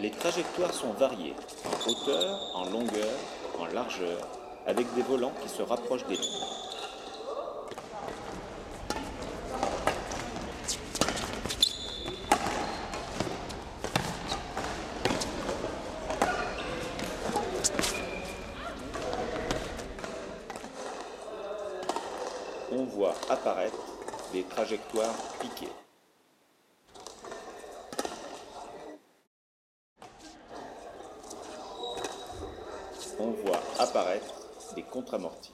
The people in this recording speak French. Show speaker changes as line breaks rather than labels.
Les trajectoires sont variées, en hauteur, en longueur, en largeur, avec des volants qui se rapprochent des lignes. On voit apparaître des trajectoires piquées. On voit apparaître des contre-amortis.